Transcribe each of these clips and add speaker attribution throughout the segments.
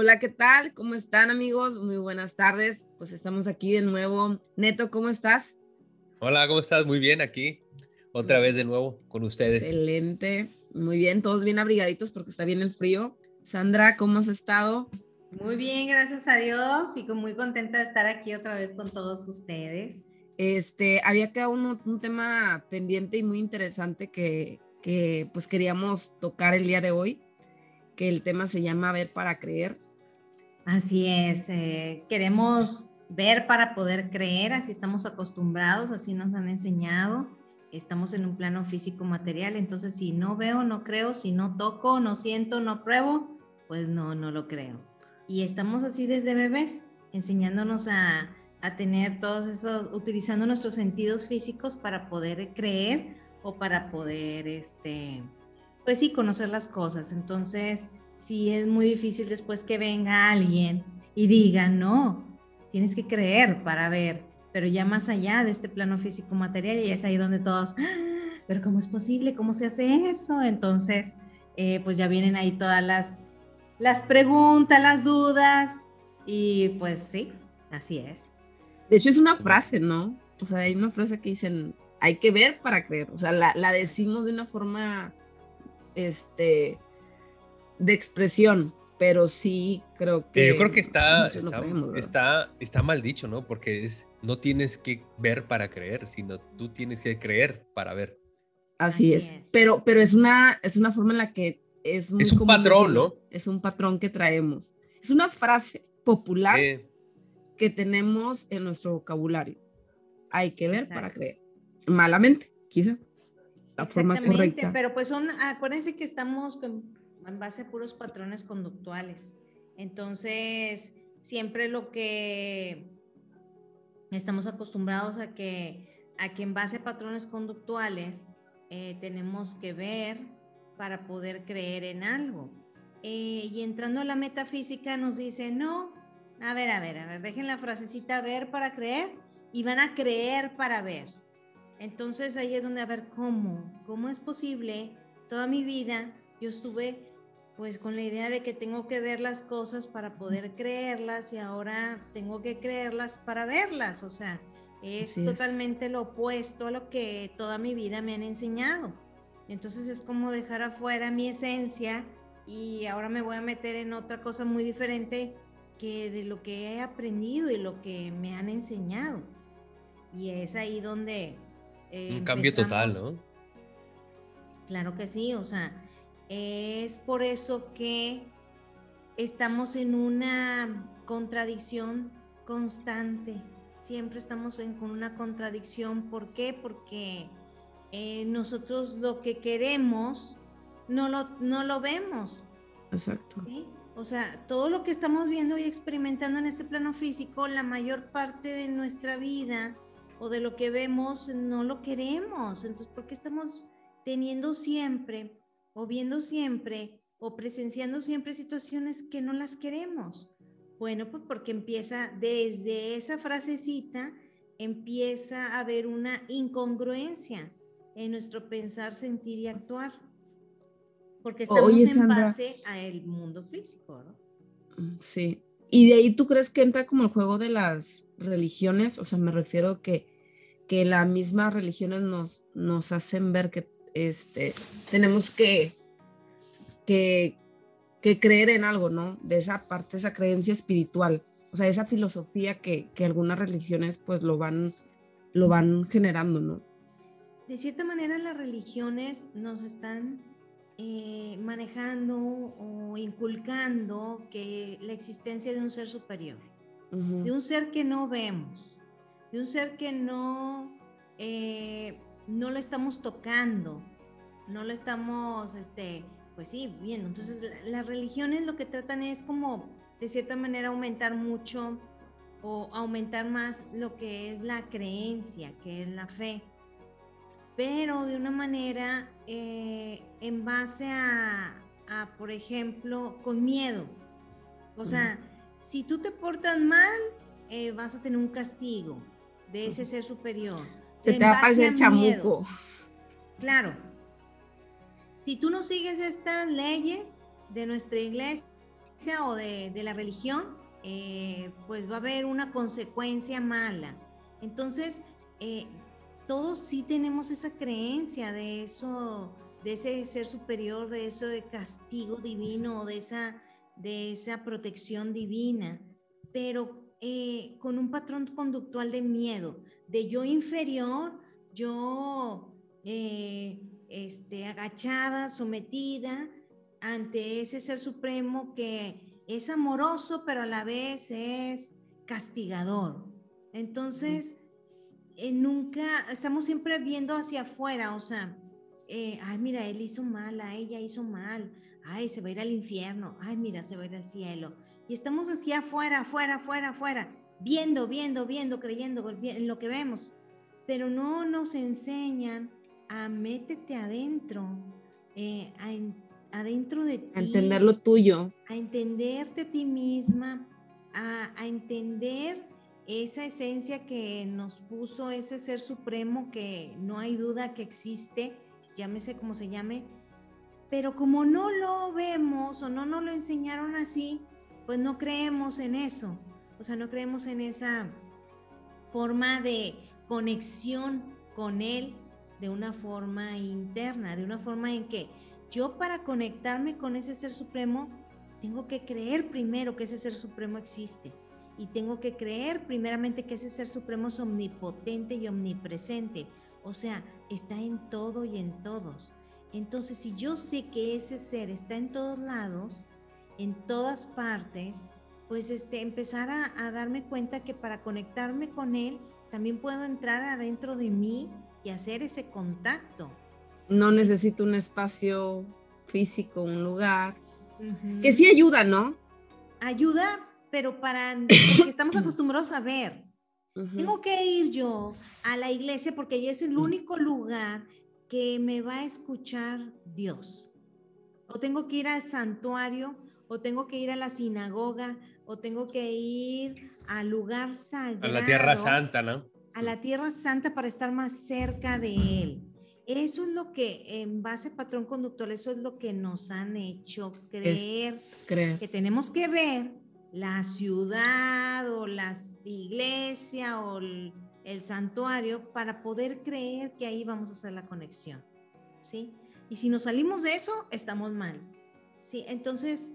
Speaker 1: Hola, ¿qué tal? ¿Cómo están amigos? Muy buenas tardes. Pues estamos aquí de nuevo. Neto, ¿cómo estás?
Speaker 2: Hola, ¿cómo estás? Muy bien aquí. Otra vez de nuevo con ustedes.
Speaker 1: Excelente. Muy bien, todos bien abrigaditos porque está bien el frío. Sandra, ¿cómo has estado?
Speaker 3: Muy bien, gracias a Dios y muy contenta de estar aquí otra vez con todos ustedes.
Speaker 1: Este, había quedado un, un tema pendiente y muy interesante que, que pues queríamos tocar el día de hoy, que el tema se llama Ver para Creer.
Speaker 3: Así es, eh, queremos ver para poder creer, así estamos acostumbrados, así nos han enseñado, estamos en un plano físico material, entonces si no veo, no creo, si no toco, no siento, no pruebo, pues no, no lo creo. Y estamos así desde bebés, enseñándonos a, a tener todos esos, utilizando nuestros sentidos físicos para poder creer o para poder, este, pues sí, conocer las cosas. Entonces, sí es muy difícil después que venga alguien y diga, no, tienes que creer para ver, pero ya más allá de este plano físico material, y es ahí donde todos, ah, pero ¿cómo es posible? ¿Cómo se hace eso? Entonces, eh, pues ya vienen ahí todas las, las preguntas, las dudas, y pues sí, así es.
Speaker 1: De hecho, es una frase, ¿no? O sea, hay una frase que dicen, hay que ver para creer, o sea, la, la decimos de una forma, este, de expresión, pero sí creo que...
Speaker 2: yo creo que está, está, está, mal dicho, ¿no? Porque es, no tienes que ver para creer, sino tú tienes que creer para ver.
Speaker 1: Así, es. Pero, pero es, una, es una forma en la que es
Speaker 2: muy Es un patrón, ¿no?
Speaker 1: Es un patrón que traemos. Es una frase popular que tenemos en nuestro vocabulario. Hay que ver para creer. Malamente, quizá. La forma correcta.
Speaker 3: Pero pues son, acuérdense que estamos en base a puros patrones conductuales. Entonces, siempre lo que estamos acostumbrados a que, a que en base a patrones conductuales eh, tenemos que ver para poder creer en algo. Eh, y entrando a la metafísica nos dice, no, a ver, a ver, a ver, dejen la frasecita ver para creer y van a creer para ver. Entonces ahí es donde a ver cómo, cómo es posible, toda mi vida yo estuve pues con la idea de que tengo que ver las cosas para poder creerlas y ahora tengo que creerlas para verlas, o sea, es totalmente lo opuesto a lo que toda mi vida me han enseñado. Entonces es como dejar afuera mi esencia y ahora me voy a meter en otra cosa muy diferente que de lo que he aprendido y lo que me han enseñado. Y es ahí donde...
Speaker 2: Eh, Un cambio total, ¿no?
Speaker 3: Claro que sí, o sea, es por eso que estamos en una contradicción constante. Siempre estamos en, con una contradicción. ¿Por qué? Porque eh, nosotros lo que queremos no lo, no lo vemos.
Speaker 1: Exacto.
Speaker 3: O sea, todo lo que estamos viendo y experimentando en este plano físico, la mayor parte de nuestra vida o de lo que vemos no lo queremos. Entonces, ¿por qué estamos teniendo siempre o viendo siempre o presenciando siempre situaciones que no las queremos? Bueno, pues porque empieza desde esa frasecita, empieza a haber una incongruencia en nuestro pensar, sentir y actuar. Porque estamos en base al mundo físico, ¿no?
Speaker 1: Mm, sí. Y de ahí tú crees que entra como el juego de las religiones, o sea, me refiero que, que las mismas religiones nos, nos hacen ver que este, tenemos que, que, creer en algo, ¿no? De esa parte, esa creencia espiritual, o sea, esa filosofía que, algunas religiones pues lo van, lo van generando, ¿no?
Speaker 3: De cierta manera las religiones nos están eh, manejando o inculcando que la existencia de un ser superior, de un ser que no vemos, de un ser que no eh, no lo estamos tocando, no lo estamos, este, pues sí, viendo. Entonces, las religiones lo que tratan es como, de cierta manera, aumentar mucho o aumentar más lo que es la creencia, que es la fe, pero de una manera eh, en base a, por ejemplo, con miedo. O sea, si tú te portas mal, eh, vas a tener un castigo de ese ser superior.
Speaker 1: Se te va a pasar chamuco.
Speaker 3: Claro. Si tú no sigues estas leyes de nuestra iglesia, o de, la religión, eh, pues va a haber una consecuencia mala. Entonces, eh, todos sí tenemos esa creencia de eso, de ese ser superior, de eso de castigo divino, de esa, de esa protección divina, pero eh, con un patrón conductual de miedo, de yo inferior, yo este, agachada, sometida, ante ese ser supremo que es amoroso, pero a la vez es castigador. Entonces, eh, nunca, estamos siempre viendo hacia afuera, o sea, eh, ay, mira, él hizo mal, a ella hizo mal, ay, se va a ir al infierno, ay, mira, se va a ir al cielo. Y estamos hacia afuera, afuera, afuera, afuera, viendo, viendo, viendo, creyendo en lo que vemos, pero no nos enseñan a métete adentro, eh, a adentro de ti.
Speaker 1: A entender lo tuyo.
Speaker 3: A entenderte a ti misma, a, a entender esa esencia que nos puso ese ser supremo que no hay duda que existe, llámese como se llame, pero como no lo vemos o no nos lo enseñaron así, pues no creemos en eso, o sea, no creemos en esa forma de conexión con Él de una forma interna, de una forma en que yo para conectarme con ese ser supremo, tengo que creer primero que ese ser supremo existe. Y tengo que creer primeramente que ese ser supremo es omnipotente y omnipresente. O sea, está en todo y en todos. Entonces, si yo sé que ese ser está en todos lados, en todas partes, pues este, empezar a, a darme cuenta que para conectarme con él, también puedo entrar adentro de mí y hacer ese contacto.
Speaker 1: No necesito un espacio físico, un lugar. Que sí ayuda, ¿no?
Speaker 3: Ayuda, pero para porque estamos acostumbrados a ver. Tengo que ir yo a la iglesia porque allí es el único lugar que me va a escuchar Dios. O tengo que ir al santuario, o tengo que ir a la sinagoga, o tengo que ir al lugar sagrado.
Speaker 2: A la tierra santa, ¿no?
Speaker 3: A la tierra santa para estar más cerca de Él. Eso es lo que, en base a patrón conductual, eso es lo que nos han hecho creer, que tenemos que ver la ciudad o la iglesia o el, santuario para poder creer que ahí vamos a hacer la conexión. ¿Sí? Y si nos salimos de eso, estamos mal. ¿Sí? Entonces,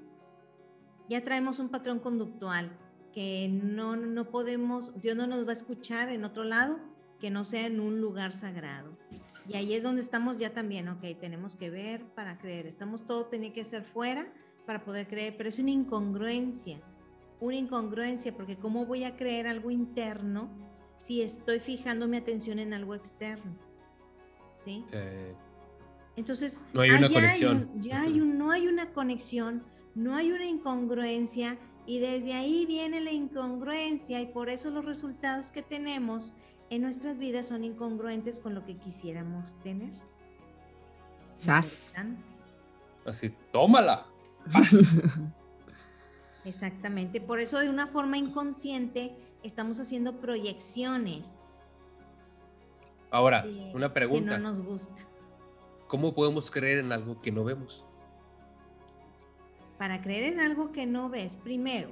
Speaker 3: ya traemos un patrón conductual que no, no podemos, Dios no nos va a escuchar en otro lado que no sea en un lugar sagrado. Y ahí es donde estamos ya también, ok, tenemos que ver para creer. Estamos todo, tiene que ser fuera para poder creer, pero es una incongruencia, una incongruencia, porque ¿cómo voy a creer algo interno si estoy fijando mi atención en algo externo? ¿Sí? Entonces,
Speaker 2: no hay una conexión.
Speaker 3: ya hay un, no hay una conexión, no hay una incongruencia y desde ahí viene la incongruencia y por eso los resultados que tenemos en nuestras vidas son incongruentes con lo que quisiéramos tener.
Speaker 1: Sas.
Speaker 2: Así, tómala.
Speaker 3: Exactamente. Por eso de una forma inconsciente estamos haciendo proyecciones.
Speaker 2: Ahora, una pregunta.
Speaker 3: Que no nos gusta.
Speaker 2: ¿Cómo podemos creer en algo que no vemos?
Speaker 3: Para creer en algo que no ves, primero,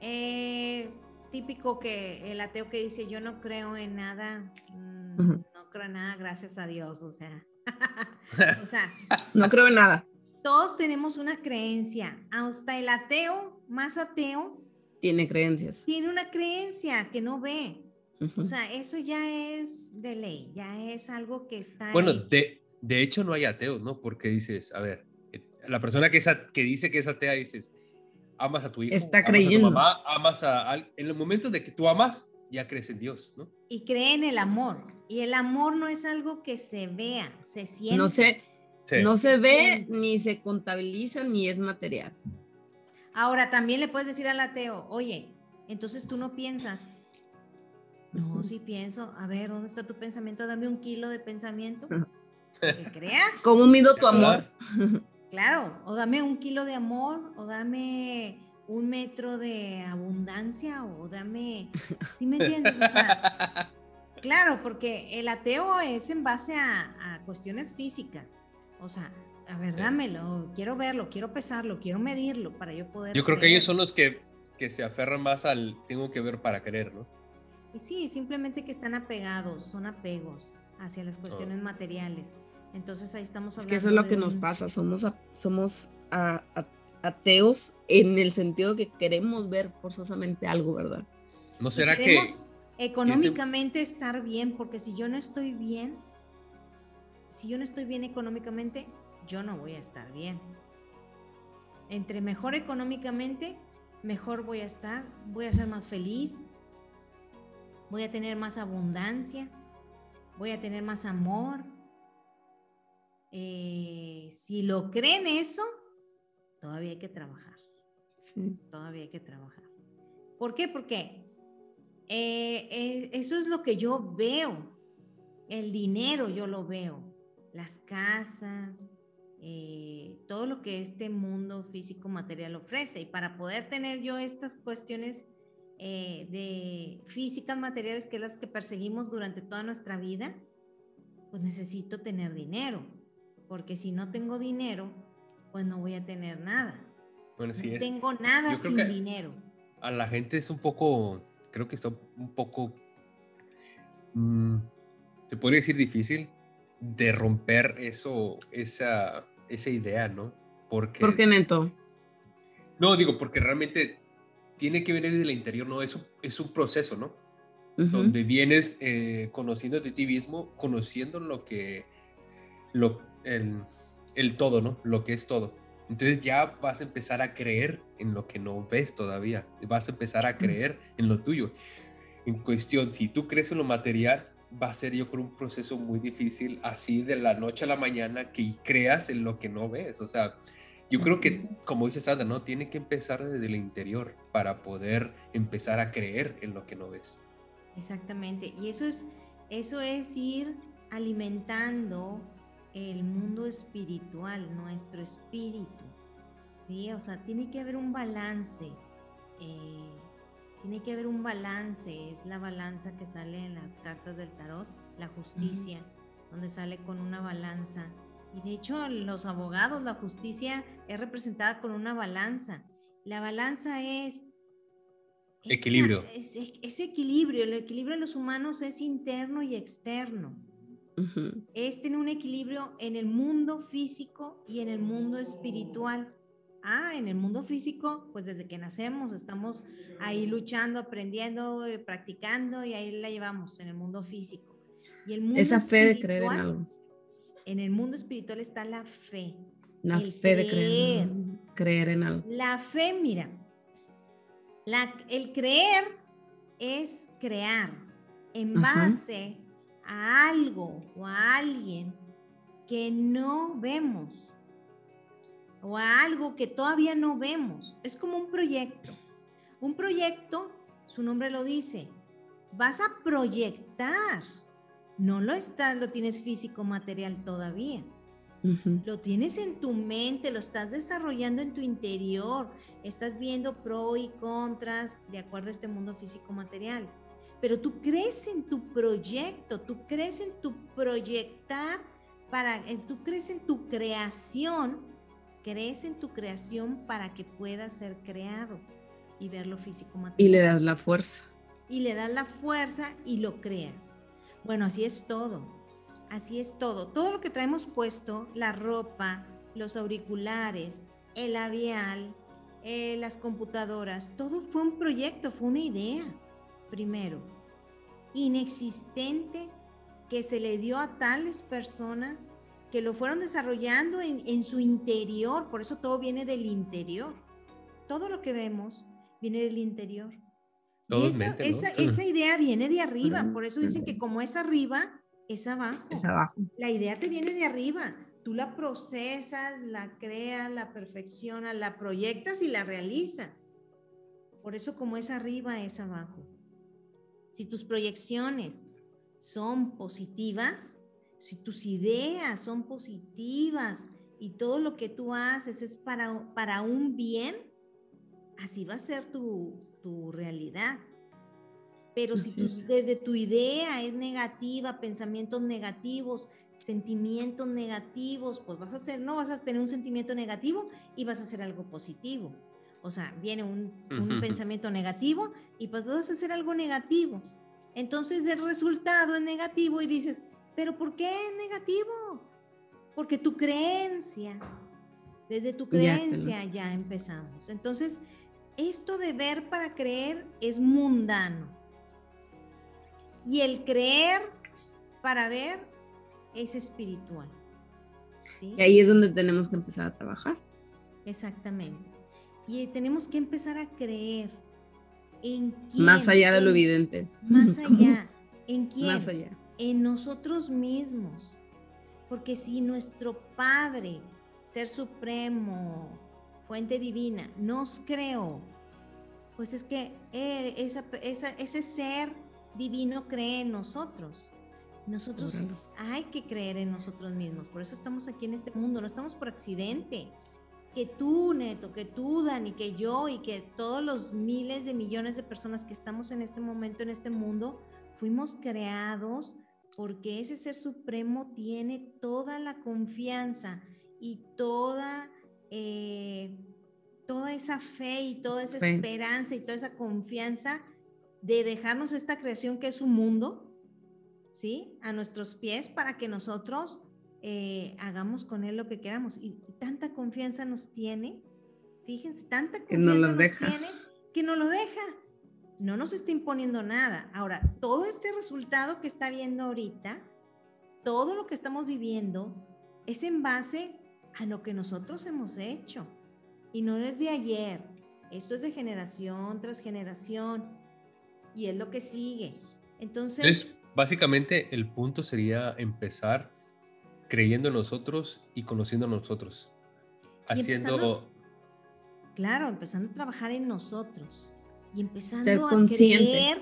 Speaker 3: eh, típico que el ateo que dice yo no creo en nada, mm, no creo en nada, gracias a Dios, o sea,
Speaker 1: o sea, no creo en nada.
Speaker 3: Todos tenemos una creencia, hasta el ateo más ateo
Speaker 1: tiene creencias.
Speaker 3: Tiene una creencia que no ve. O sea, eso ya es de ley, ya es algo que está.
Speaker 2: Bueno, de, de hecho no hay ateos, ¿no? Porque dices, a ver, la persona que, es, que dice que es atea dices, amas a tu hijo,
Speaker 1: está creyendo.
Speaker 2: a tu mamá, amas a, en el momento de que tú amas, ya crees en Dios, ¿no?
Speaker 3: Y cree en el amor. Y el amor no es algo que se vea, se siente.
Speaker 1: No se, no se ve, ni se contabiliza, ni es material.
Speaker 3: Ahora, también le puedes decir al ateo, oye, entonces tú no piensas. No, sí pienso. A ver, ¿dónde está tu pensamiento? Dame un kilo de pensamiento. Que crea.
Speaker 1: ¿Cómo mido tu amor?
Speaker 3: Claro, o dame un kilo de amor, o dame un metro de abundancia, o dame, ¿sí me entiendes? O sea, claro, porque el ateo es en base a, cuestiones físicas. O sea, a ver, dámelo, quiero verlo, quiero pesarlo, quiero medirlo para yo poder.
Speaker 2: Yo creo que ellos son los que, que se aferran más al tengo que ver para creer, ¿no?
Speaker 3: Y sí, simplemente que están apegados, son apegos hacia las cuestiones materiales. Entonces ahí estamos
Speaker 1: hablando. Es que eso es lo que nos pasa, somos, somos ateos en el sentido que queremos ver forzosamente algo, ¿verdad?
Speaker 2: ¿No será que
Speaker 3: económicamente estar bien? Porque si yo no estoy bien, si yo no estoy bien económicamente, yo no voy a estar bien. Entre mejor económicamente, mejor voy a estar, voy a ser más feliz, voy a tener más abundancia, voy a tener más amor. Eh, si lo creen eso, todavía hay que trabajar. Todavía hay que trabajar. ¿Por qué? Porque eh, eh, eso es lo que yo veo. El dinero yo lo veo. Las casas, eh, todo lo que este mundo físico material ofrece. Y para poder tener yo estas cuestiones eh, de físicas materiales, que es las que perseguimos durante toda nuestra vida, pues necesito tener dinero. Porque si no tengo dinero, pues no voy a tener nada. Bueno, no tengo nada sin dinero.
Speaker 2: A la gente es un poco, creo que está un poco, mm, se podría decir difícil de romper eso, esa, esa idea, ¿no?
Speaker 1: Porque, ¿Por qué neto?
Speaker 2: No, digo, porque realmente tiene que venir desde el interior, ¿no? Es un, es un proceso, ¿no? Donde vienes eh, conociendo de ti mismo, conociendo lo que, lo, el, el todo, ¿no? Lo que es todo. Entonces ya vas a empezar a creer en lo que no ves todavía. Vas a empezar a creer en lo tuyo. En cuestión, si tú crees en lo material, va a ser yo creo un proceso muy difícil así de la noche a la mañana que creas en lo que no ves. O sea, yo creo que, como dice Sandra, ¿no? Tiene que empezar desde el interior para poder empezar a creer en lo que no ves.
Speaker 3: Exactamente. Y eso es, eso es ir alimentando el mundo espiritual, nuestro espíritu. ¿Sí? O sea, tiene que haber un balance. Eh, tiene que haber un balance, es la balanza que sale en las cartas del tarot, la justicia, donde sale con una balanza. Y de hecho, los abogados, la justicia es representada con una balanza. La balanza es...
Speaker 2: Equilibrio.
Speaker 3: es, equilibrio. El equilibrio de los humanos es interno y externo. Es tener un equilibrio en el mundo físico y en el mundo espiritual. Ah, en el mundo físico, pues desde que nacemos estamos ahí luchando, aprendiendo, eh, practicando y ahí la llevamos en el mundo físico. Y el mundo
Speaker 1: Esa fe de creer en algo.
Speaker 3: En el mundo espiritual está la fe.
Speaker 1: La fe de creer, creer en algo.
Speaker 3: La fe, mira, la, el creer es crear en base a algo o a alguien que no vemos o a algo que todavía no vemos. Es como un proyecto. Un proyecto, su nombre lo dice, vas a proyectar. No lo estás, lo tienes físico material todavía. Lo tienes en tu mente, lo estás desarrollando en tu interior, estás viendo pros y contras de acuerdo a este mundo físico material. Pero tú crees en tu proyecto, tú crees en tu proyectar, para, tú crees en tu creación crees en tu creación para que pueda ser creado y verlo físico material.
Speaker 1: Y le das la fuerza.
Speaker 3: Y le das la fuerza y lo creas. Bueno, así es todo. Así es todo. Todo lo que traemos puesto, la ropa, los auriculares, el labial, eh, las computadoras, todo fue un proyecto, fue una idea, primero, inexistente que se le dio a tales personas que lo fueron desarrollando en, su interior, por eso todo viene del interior. Todo lo que vemos viene del interior. esa, idea viene de arriba, por eso dicen que como es arriba, es abajo.
Speaker 1: Es abajo.
Speaker 3: La idea te viene de arriba. Tú la procesas, la creas, la perfeccionas, la proyectas y la realizas. Por eso como es arriba, es abajo. Si tus proyecciones son positivas, si tus ideas son positivas y todo lo que tú haces es para, para un bien, así va a ser tu, realidad. Pero si desde tu idea es negativa, pensamientos negativos, sentimientos negativos, pues vas a hacer, no vas a tener un sentimiento negativo y vas a hacer algo positivo. O sea, viene un, pensamiento negativo y pues vas a hacer algo negativo. Entonces el resultado es negativo y dices, pero ¿por qué es negativo? Porque tu creencia, desde tu creencia ya, empezamos. Entonces, esto de ver para creer es mundano. Y el creer para ver es espiritual.
Speaker 1: Y ahí es donde tenemos que empezar a trabajar.
Speaker 3: Exactamente. Y tenemos que empezar a creer en quién.
Speaker 1: Más allá de lo evidente.
Speaker 3: Más allá. ¿En quién?
Speaker 1: Más allá.
Speaker 3: En nosotros mismos. Porque si nuestro Padre, Ser Supremo, Fuente Divina, nos creó, pues es que él, ese ser divino cree en nosotros. Nosotros hay que creer en nosotros mismos. Por eso estamos aquí en este mundo. No estamos por accidente que tú, Neto, que tú, Dani, que yo y que todos los miles de millones de personas que estamos en este momento en este mundo, fuimos creados porque ese ser supremo tiene toda la confianza y toda, eh, toda esa fe y toda esa esperanza y toda esa confianza de dejarnos esta creación que es un mundo, ¿sí? A nuestros pies para que nosotros eh, hagamos con él lo que queramos. Y, tanta confianza nos tiene, fíjense, tanta confianza
Speaker 1: que
Speaker 3: nos
Speaker 1: deja.
Speaker 3: tiene que no lo deja. No nos está imponiendo nada. Ahora, todo este resultado que está viendo ahorita, todo lo que estamos viviendo, es en base a lo que nosotros hemos hecho. Y no es de ayer. Esto es de generación tras generación. Y es lo que sigue. Entonces,
Speaker 2: Entonces básicamente el punto sería empezar creyendo en nosotros y conociendo a nosotros. Haciendo...
Speaker 3: claro, empezando a trabajar en nosotros y empezando a creer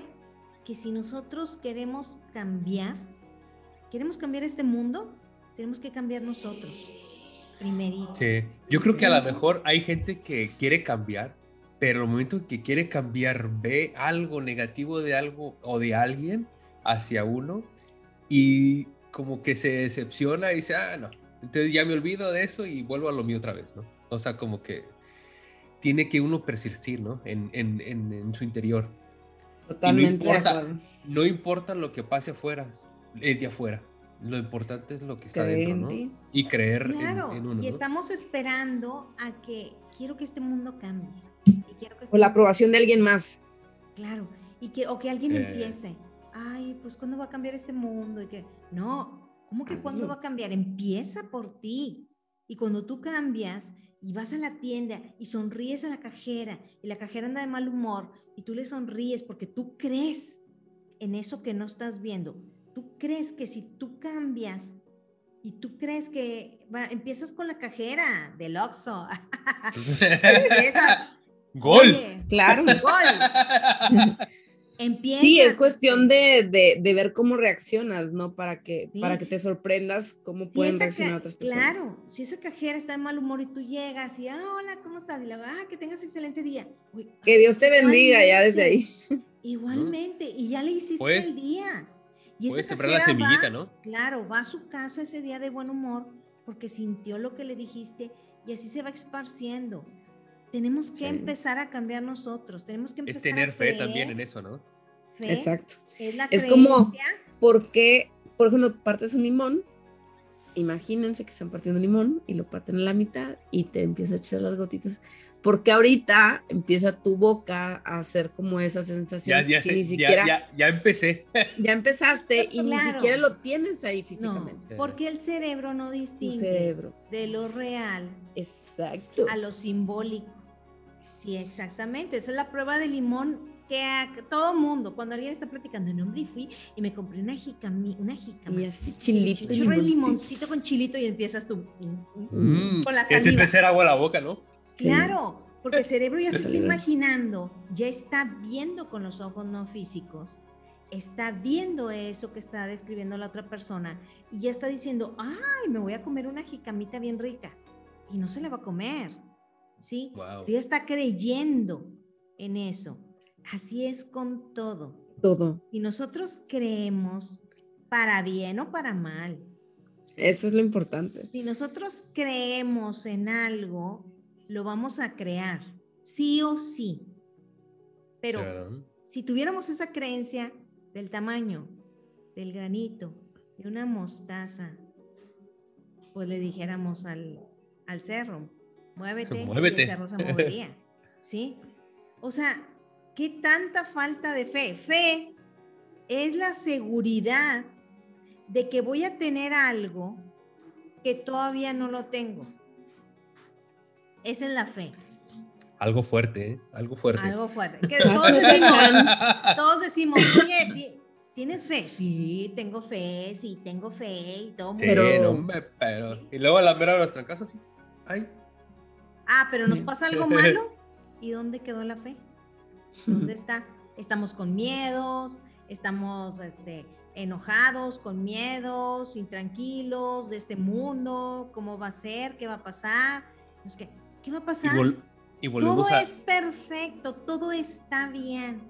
Speaker 3: que si nosotros queremos cambiar, queremos cambiar este mundo, tenemos que cambiar nosotros. Primerito.
Speaker 2: Sí, yo creo que a lo mejor hay gente que quiere cambiar, pero el momento que quiere cambiar ve algo negativo de algo o de alguien hacia uno y como que se decepciona y dice, ah, no, entonces ya me olvido de eso y vuelvo a lo mío otra vez, ¿no? O sea, como que tiene que uno persistir, ¿no? En, en, en, su interior.
Speaker 1: Totalmente.
Speaker 2: No importa, no importa, lo que pase afuera, eh, de afuera. Lo importante es lo que está dentro, ¿no? Y creer en, uno.
Speaker 3: Y estamos esperando a que quiero que este mundo cambie.
Speaker 1: o la aprobación de alguien más.
Speaker 3: Claro, y que, o que alguien eh. empiece ay, pues ¿cuándo va a cambiar este mundo? Y que, no, ¿cómo que cuándo va a cambiar? Empieza por ti. Y cuando tú cambias y vas a la tienda y sonríes a la cajera y la cajera anda de mal humor y tú le sonríes porque tú crees en eso que no estás viendo. Tú crees que si tú cambias y tú crees que empiezas con la cajera del Oxxo. empiezas.
Speaker 2: Gol.
Speaker 1: claro.
Speaker 3: Gol.
Speaker 1: sí, es cuestión de, ver cómo reaccionas, ¿no? Para que, para que te sorprendas cómo pueden reaccionar otras personas.
Speaker 3: Claro, si esa cajera está de mal humor y tú llegas y, ah, hola, ¿cómo estás? Y le ah, que tengas excelente día.
Speaker 1: que Dios te bendiga ya desde ahí.
Speaker 3: Igualmente, y ya le hiciste el día.
Speaker 2: Y puedes sembrar la semillita, ¿no?
Speaker 3: Claro, va a su casa ese día de buen humor porque sintió lo que le dijiste y así se va esparciendo. Tenemos que empezar a cambiar nosotros, tenemos que empezar
Speaker 2: Es tener fe también en eso, ¿no?
Speaker 1: Exacto. Es, como, porque, por ejemplo, partes un limón, imagínense que están partiendo un limón y lo parten en la mitad y te empieza a echar las gotitas. Porque ahorita empieza tu boca a hacer como esa sensación.
Speaker 2: Ya, ni siquiera, ya, ya, empecé.
Speaker 1: Ya empezaste y ni siquiera lo tienes ahí físicamente.
Speaker 3: porque el cerebro no distingue
Speaker 1: cerebro.
Speaker 3: de lo real
Speaker 1: Exacto.
Speaker 3: a lo simbólico. Sí, exactamente. Esa es la prueba de limón que a todo mundo, cuando alguien está platicando, no, hombre, fui y me compré una jicama, una jicama.
Speaker 1: Y así, chilito.
Speaker 3: Y limoncito. limoncito con chilito y empiezas tú mm, con la saliva.
Speaker 2: Te hacer agua a la boca, ¿no?
Speaker 3: Claro, porque el cerebro ya se está imaginando, ya está viendo con los ojos no físicos, está viendo eso que está describiendo la otra persona y ya está diciendo, ay, me voy a comer una jicamita bien rica. Y no se la va a comer ¿sí? Ya está creyendo en eso. Así es con todo.
Speaker 1: Todo.
Speaker 3: Y nosotros creemos para bien o para mal,
Speaker 1: Eso es lo importante.
Speaker 3: Si nosotros creemos en algo, lo vamos a crear, sí o sí. Pero si tuviéramos esa creencia del tamaño, del granito, de una mostaza, pues le dijéramos al, al cerro, muévete, y el cerro se movería. ¿Sí? O sea, ¿qué tanta falta de fe? Fe es la seguridad de que voy a tener algo que todavía no lo tengo. Esa es la fe.
Speaker 2: Algo fuerte, ¿eh? Algo fuerte.
Speaker 3: Algo fuerte. todos decimos, todos decimos, oye, ¿tienes fe? Sí, tengo fe, sí, tengo fe y todo.
Speaker 2: pero... pero... Y luego a la mera de los trancazos, sí. Ay.
Speaker 3: Ah, pero nos pasa algo malo. ¿Y dónde quedó la fe? ¿Dónde está? Estamos con miedos, estamos este, enojados, con miedos, intranquilos de este mundo, cómo va a ser, qué va a pasar. ¿Qué va a pasar? Y, todo es perfecto, todo está bien,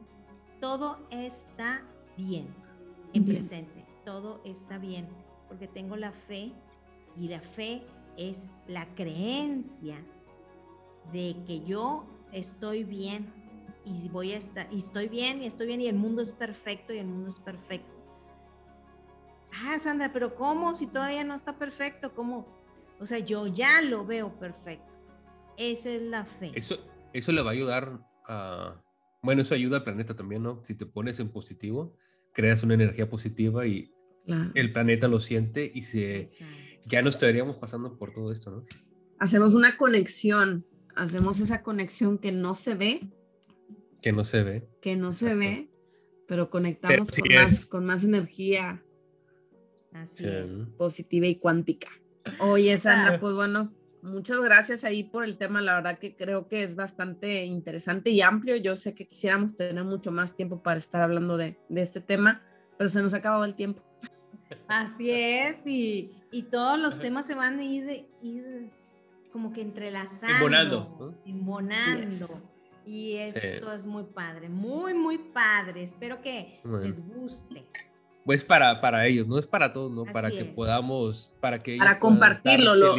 Speaker 3: todo está bien en presente, todo está bien, porque tengo la fe y la fe es la creencia de que yo estoy bien y voy a estar, y estoy bien, y estoy bien, y el mundo es perfecto, y el mundo es perfecto. Ah, Sandra, pero ¿cómo si todavía no está perfecto? ¿Cómo? O sea, yo ya lo veo perfecto. Esa es la fe.
Speaker 2: Eso, eso le va a ayudar a, bueno, eso ayuda al planeta también, ¿no? Si te pones en positivo, creas una energía positiva y el planeta lo siente y se, ya no estaríamos pasando por todo esto, ¿no?
Speaker 1: Hacemos una conexión hacemos esa conexión que no se ve.
Speaker 2: Que no se ve.
Speaker 1: Que no se ve, pero conectamos con, más, con, más, energía. Así es. Positiva y cuántica. Oye, Sandra, pues bueno, muchas gracias ahí por el tema. La verdad que creo que es bastante interesante y amplio. Yo sé que quisiéramos tener mucho más tiempo para estar hablando de, de este tema, pero se nos ha acabado el tiempo.
Speaker 3: Así es, y, y todos los temas se van a ir, ir como que entrelazando, embonando. Y esto es muy padre, muy, muy padre. Espero que les guste.
Speaker 2: Pues para, para ellos, no es para todos, ¿no? para que podamos, para que
Speaker 1: Para compartirlo, lo,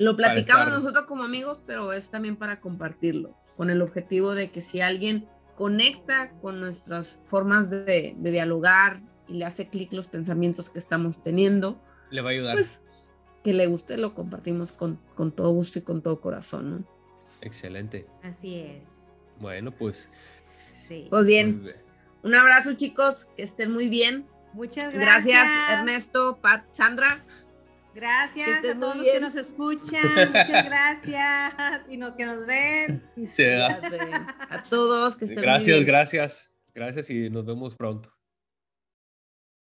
Speaker 1: lo platicamos nosotros como amigos, pero es también para compartirlo, con el objetivo de que si alguien conecta con nuestras formas de, de dialogar y le hace clic los pensamientos que estamos teniendo,
Speaker 2: le va a ayudar.
Speaker 1: Pues que le guste, lo compartimos con, con todo gusto y con todo corazón, ¿no?
Speaker 2: Excelente.
Speaker 3: Así es.
Speaker 2: Bueno, pues.
Speaker 1: Sí. Pues bien. Un abrazo, chicos, que estén muy bien.
Speaker 3: Muchas gracias.
Speaker 1: Gracias, Ernesto, Pat, Sandra.
Speaker 3: Gracias a todos los que nos escuchan. Muchas gracias. Y los que nos ven.
Speaker 1: A todos que estén
Speaker 2: Gracias, muy bien. gracias. Gracias y nos vemos pronto.